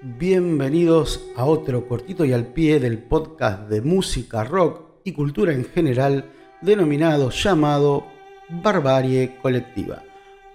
Bienvenidos a otro cortito y al pie del podcast de música, rock y cultura en general, denominado llamado Barbarie Colectiva.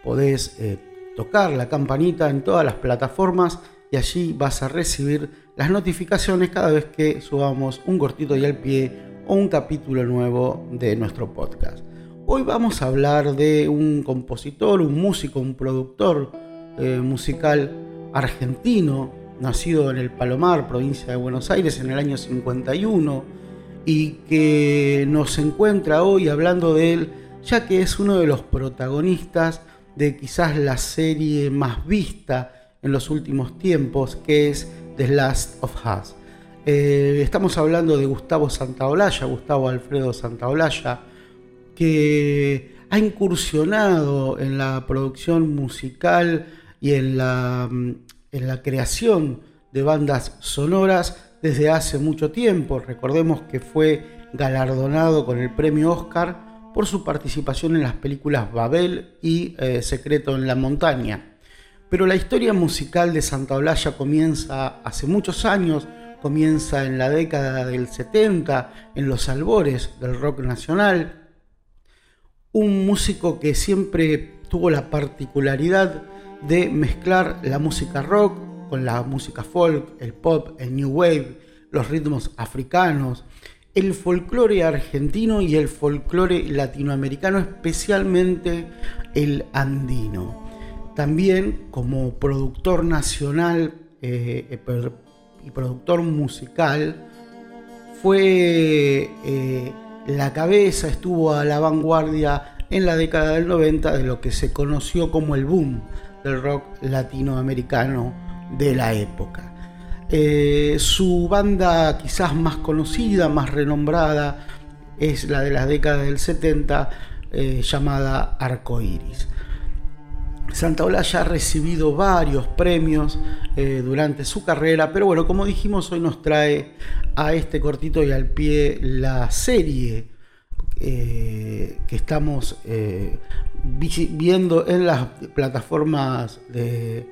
Podés eh, tocar la campanita en todas las plataformas y allí vas a recibir las notificaciones cada vez que subamos un cortito y al pie o un capítulo nuevo de nuestro podcast. Hoy vamos a hablar de un compositor, un músico, un productor eh, musical argentino nacido en el Palomar, provincia de Buenos Aires, en el año 51, y que nos encuentra hoy hablando de él, ya que es uno de los protagonistas de quizás la serie más vista en los últimos tiempos, que es The Last of Us. Eh, estamos hablando de Gustavo Santaolalla, Gustavo Alfredo Santaolalla, que ha incursionado en la producción musical y en la mm, en la creación de bandas sonoras desde hace mucho tiempo. Recordemos que fue galardonado con el premio Oscar por su participación en las películas Babel y eh, Secreto en la Montaña. Pero la historia musical de Santa Olalla comienza hace muchos años, comienza en la década del 70, en los albores del rock nacional. Un músico que siempre tuvo la particularidad de mezclar la música rock con la música folk, el pop, el new wave, los ritmos africanos, el folclore argentino y el folclore latinoamericano, especialmente el andino. También como productor nacional eh, y productor musical, fue eh, la cabeza, estuvo a la vanguardia en la década del 90 de lo que se conoció como el boom del rock latinoamericano de la época. Eh, su banda quizás más conocida, más renombrada, es la de la década del 70, eh, llamada Arcoiris. Santa ya ha recibido varios premios eh, durante su carrera, pero bueno, como dijimos, hoy nos trae a este cortito y al pie la serie que estamos viendo en las plataformas de,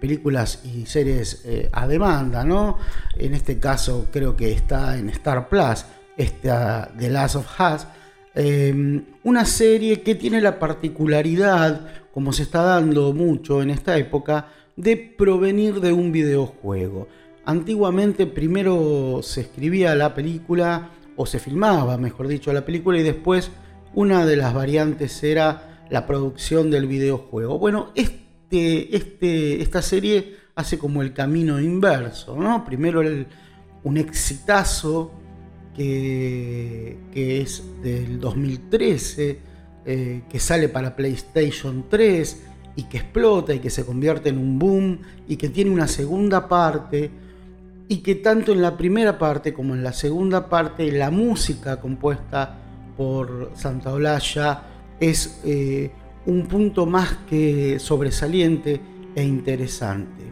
películas y series eh, a demanda, ¿no? En este caso creo que está en Star Plus, esta The Last of Us, em, una serie que tiene la particularidad, como se está dando mucho en esta época, de provenir de un videojuego. Antiguamente primero se escribía la película, o se filmaba, mejor dicho, la película, y después una de las variantes era la producción del videojuego. Bueno, este, este, esta serie hace como el camino inverso, ¿no? Primero un exitazo que, es del 2013, eh, que sale para PlayStation 3 y que explota y que se convierte en un boom y que tiene una segunda parte y que tanto en la primera parte como en la segunda parte la música compuesta por Santa Olalla es eh, un punto más que sobresaliente e interesante.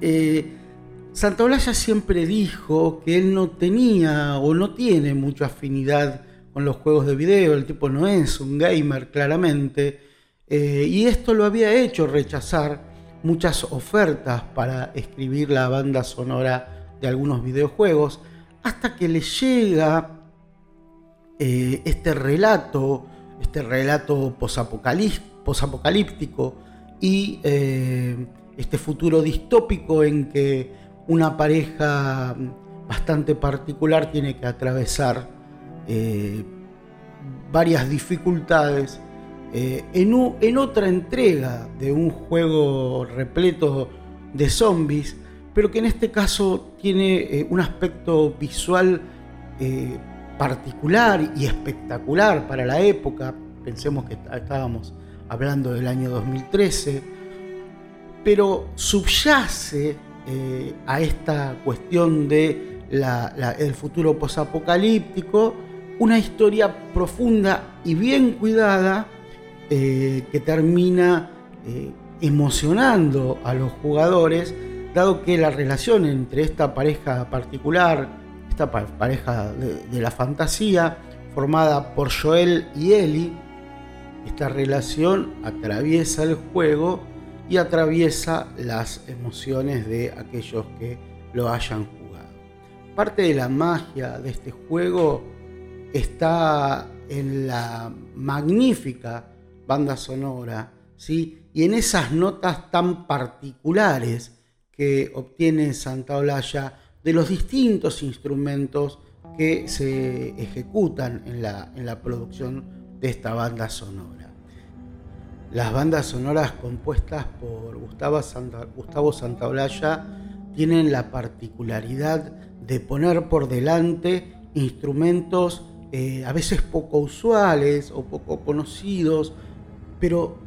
Eh, Santa Olalla siempre dijo que él no tenía o no tiene mucha afinidad con los juegos de video, el tipo no es un gamer claramente, eh, y esto lo había hecho rechazar muchas ofertas para escribir la banda sonora de algunos videojuegos, hasta que le llega eh, este relato, este relato posapocalíptico y eh, este futuro distópico en que una pareja bastante particular tiene que atravesar eh, varias dificultades en, en, otra entrega de un juego repleto de zombies, pero que en este caso tiene un aspecto visual particular y espectacular para la época. Pensemos que estábamos hablando del año 2013, pero subyace eh, a esta cuestión de el futuro posapocalíptico una historia profunda y bien cuidada eh, que termina eh, emocionando a los jugadores, dado que la relación entre esta pareja particular, esta pareja de, la fantasía, formada por Joel y Ellie, esta relación atraviesa el juego y atraviesa las emociones de aquellos que lo hayan jugado. Parte de la magia de este juego está en la magnífica banda sonora, ¿sí? y en esas notas tan particulares que obtiene Santa Olalla de los distintos instrumentos que se ejecutan en la, en la producción de esta banda sonora. Las bandas sonoras compuestas por Gustavo, Santa, Gustavo Santaolalla tienen la particularidad de poner por delante instrumentos eh, a veces poco usuales o poco conocidos, pero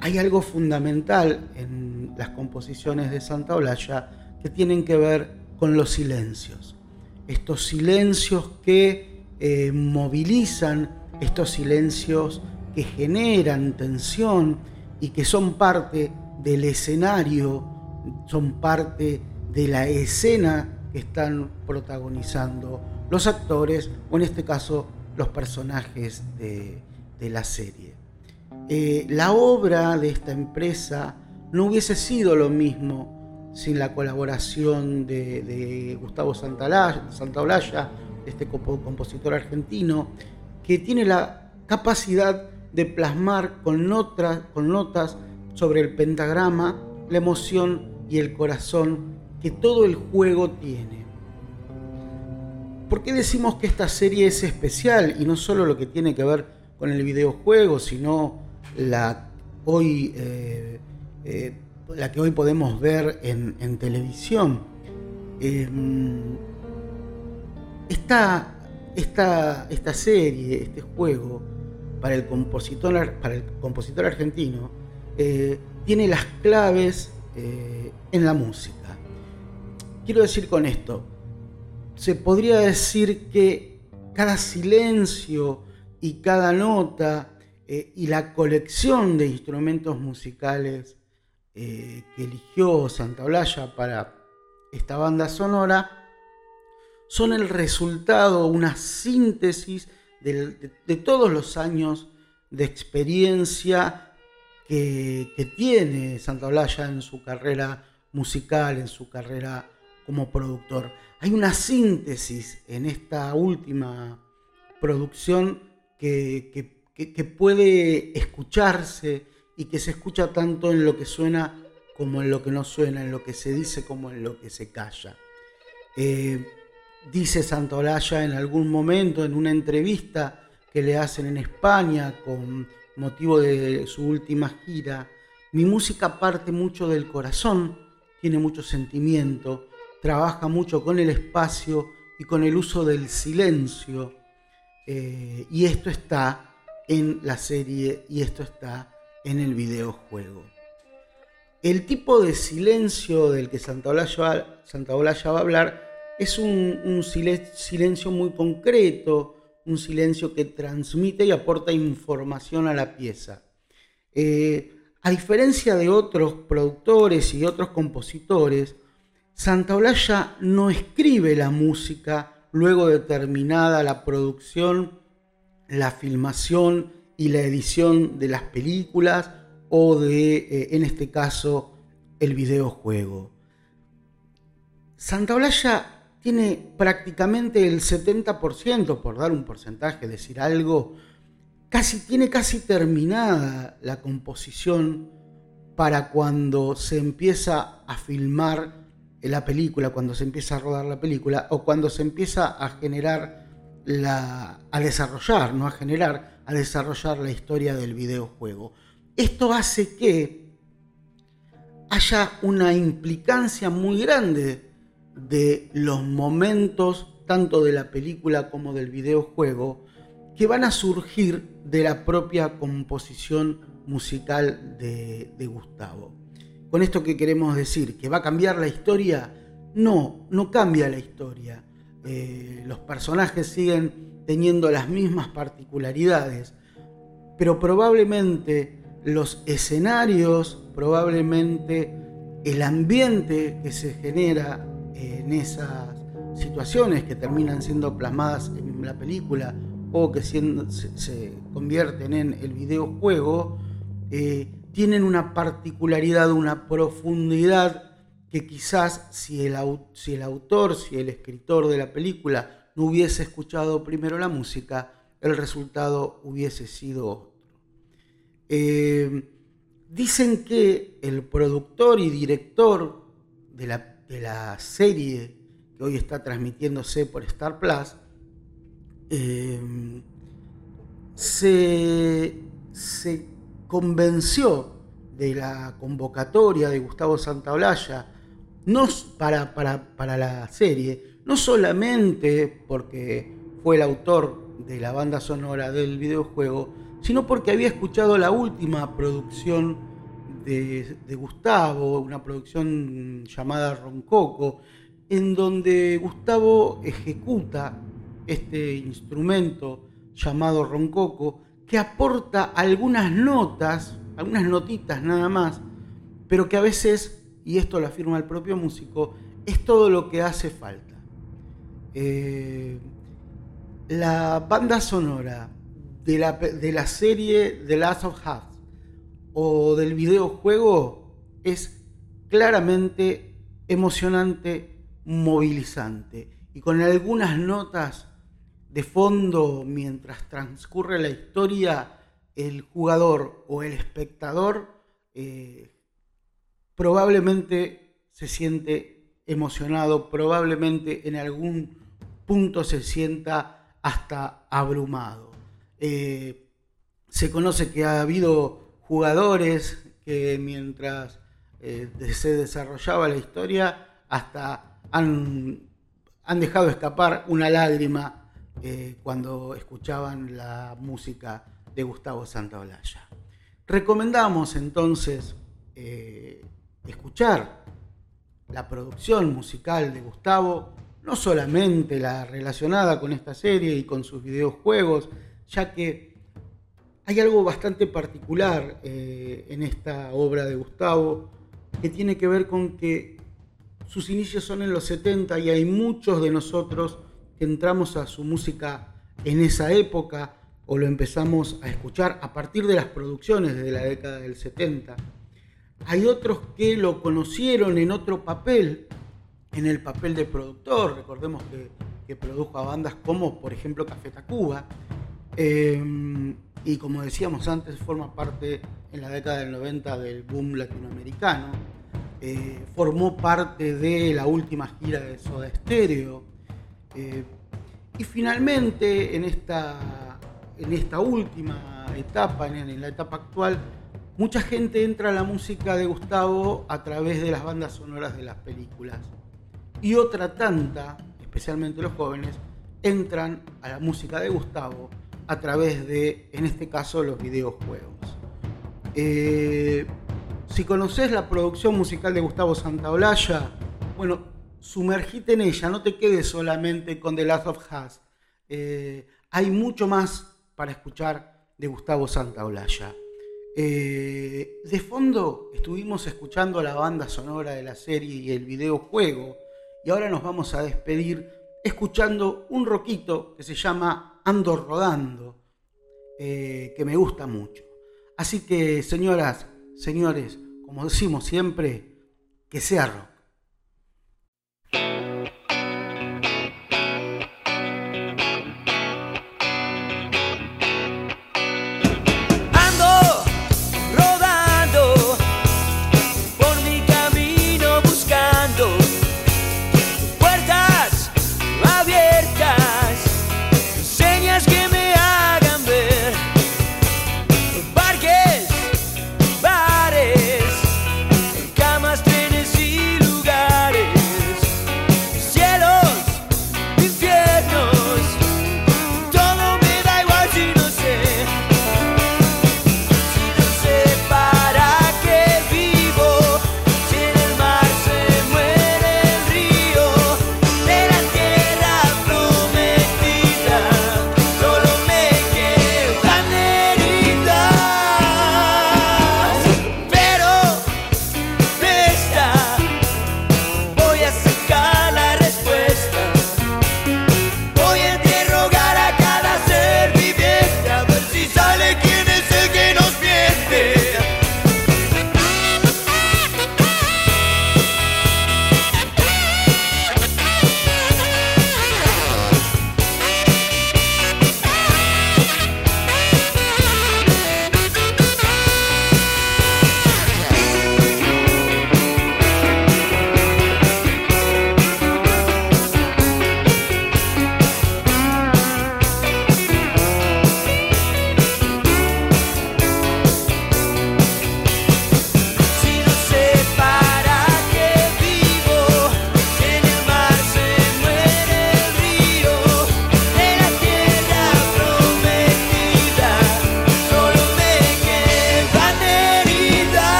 hay algo fundamental en las composiciones de Santa Olalla que tienen que ver con los silencios. Estos silencios que eh, movilizan, estos silencios que generan tensión y que son parte del escenario, son parte de la escena que están protagonizando los actores o en este caso los personajes de, la serie. Eh, la obra de esta empresa no hubiese sido lo mismo sin la colaboración de, Gustavo Santaolalla, este compositor argentino, que tiene la capacidad de plasmar con, con notas sobre el pentagrama la emoción y el corazón que todo el juego tiene. ¿Por qué decimos que esta serie es especial y no solo lo que tiene que ver con el videojuego, sino la, hoy, eh, eh, la que hoy podemos ver en, televisión? Em, esta, esta serie, este juego, para el compositor, para el compositor argentino, eh, tiene las claves en la música quiero decir con esto? Se podría decir que cada silencio y cada nota eh, y la colección de instrumentos musicales eh, que eligió Santa Olalla para esta banda sonora son el resultado, una síntesis de, todos los años de experiencia que, que tiene Santa Olalla en su carrera musical, en su carrera como productor. Hay una síntesis en esta última producción que, puede escucharse y que se escucha tanto en lo que suena como en lo que no suena, en lo que se dice como en lo que se calla. Eh, dice Santolaya en algún momento en una entrevista que le hacen en España con motivo de su última gira, mi música parte mucho del corazón, tiene mucho sentimiento, trabaja mucho con el espacio y con el uso del silencio. Eh, y esto está en la serie y esto está en el videojuego. El tipo de silencio del que Santa Olalla va a hablar es un, silencio muy concreto, un silencio que transmite y aporta información a la pieza. Eh, a diferencia de otros productores y otros compositores, Santa Olalla no escribe la música luego de terminada la producción, la filmación y la edición de las películas o de, eh, en este caso, el videojuego. Santa Olalla tiene prácticamente el 70%, por dar un porcentaje, decir algo, casi, tiene casi terminada la composición para cuando se empieza a filmar la película, cuando se empieza a rodar la película, o cuando se empieza a generar, a desarrollar, no a generar, a desarrollar la historia del videojuego. Esto hace que haya una implicancia muy grande de los momentos, tanto de la película como del videojuego, que van a surgir de la propia composición musical de Gustavo. ¿Con esto qué queremos decir? ¿Que va a cambiar la historia? No, no cambia la historia. Eh, los personajes siguen teniendo las mismas particularidades, pero probablemente los escenarios, probablemente el ambiente que se genera en esas situaciones que terminan siendo plasmadas en la película o que se, convierten en el videojuego, eh, tienen una particularidad, una profundidad que quizás si el, si el autor, si el escritor de la película no hubiese escuchado primero la música, el resultado hubiese sido otro. Eh, dicen que el productor y director de la, de la, serie que hoy está transmitiéndose por Star Plus eh, se, se, convenció de la convocatoria de Gustavo Santaolalla no para, para, para la serie, no solamente porque fue el autor de la banda sonora del videojuego, sino porque había escuchado la última producción de, Gustavo, una producción llamada Roncoco, en donde Gustavo ejecuta este instrumento llamado Roncoco, que aporta algunas notas, algunas notitas nada más, pero que a veces, y esto lo afirma el propio músico, es todo lo que hace falta. Eh, la banda sonora de la, de la serie The Last of Us o del videojuego es claramente emocionante, movilizante y con algunas notas de fondo mientras transcurre la historia, el jugador o el espectador eh, probablemente se siente emocionado, probablemente en algún punto se sienta hasta abrumado. Eh, se conoce que ha habido jugadores que mientras eh, se desarrollaba la historia hasta han, han dejado escapar una lágrima eh, cuando escuchaban la música de Gustavo Santaolalla. Recomendamos entonces escuchar la producción musical de Gustavo no solamente la relacionada con esta serie y con sus videojuegos, ya que hay algo bastante particular eh, en esta obra de Gustavo que tiene que ver con que sus inicios son en los 70 y hay muchos de nosotros que entramos a su música en esa época o lo empezamos a escuchar a partir de las producciones de la década del 70. Hay otros que lo conocieron en otro papel, en el papel de productor. Recordemos que, produjo a bandas como, por ejemplo, Café Tacuba. Eh, y como decíamos antes, forma parte en la década del 90 del boom latinoamericano. Eh, formó parte de la última gira de Soda Stereo. Eh, y finalmente, en esta, en esta última etapa, en la etapa actual, mucha gente entra a la música de Gustavo a través de las bandas sonoras de las películas y otra tanta, especialmente los jóvenes, entran a la música de Gustavo a través de, en este caso, los videojuegos. Eh, si conoces la producción musical de Gustavo Santaolalla, bueno, sumergite en ella, no te quedes solamente con The Last of Us. Eh, hay mucho más para escuchar de Gustavo Santaolalla. Eh, de fondo estuvimos escuchando la banda sonora de la serie y el videojuego y ahora nos vamos a despedir escuchando un roquito que se llama Ando Rodando, eh, que me gusta mucho. Así que, señoras, señores, como decimos siempre, que sea rock.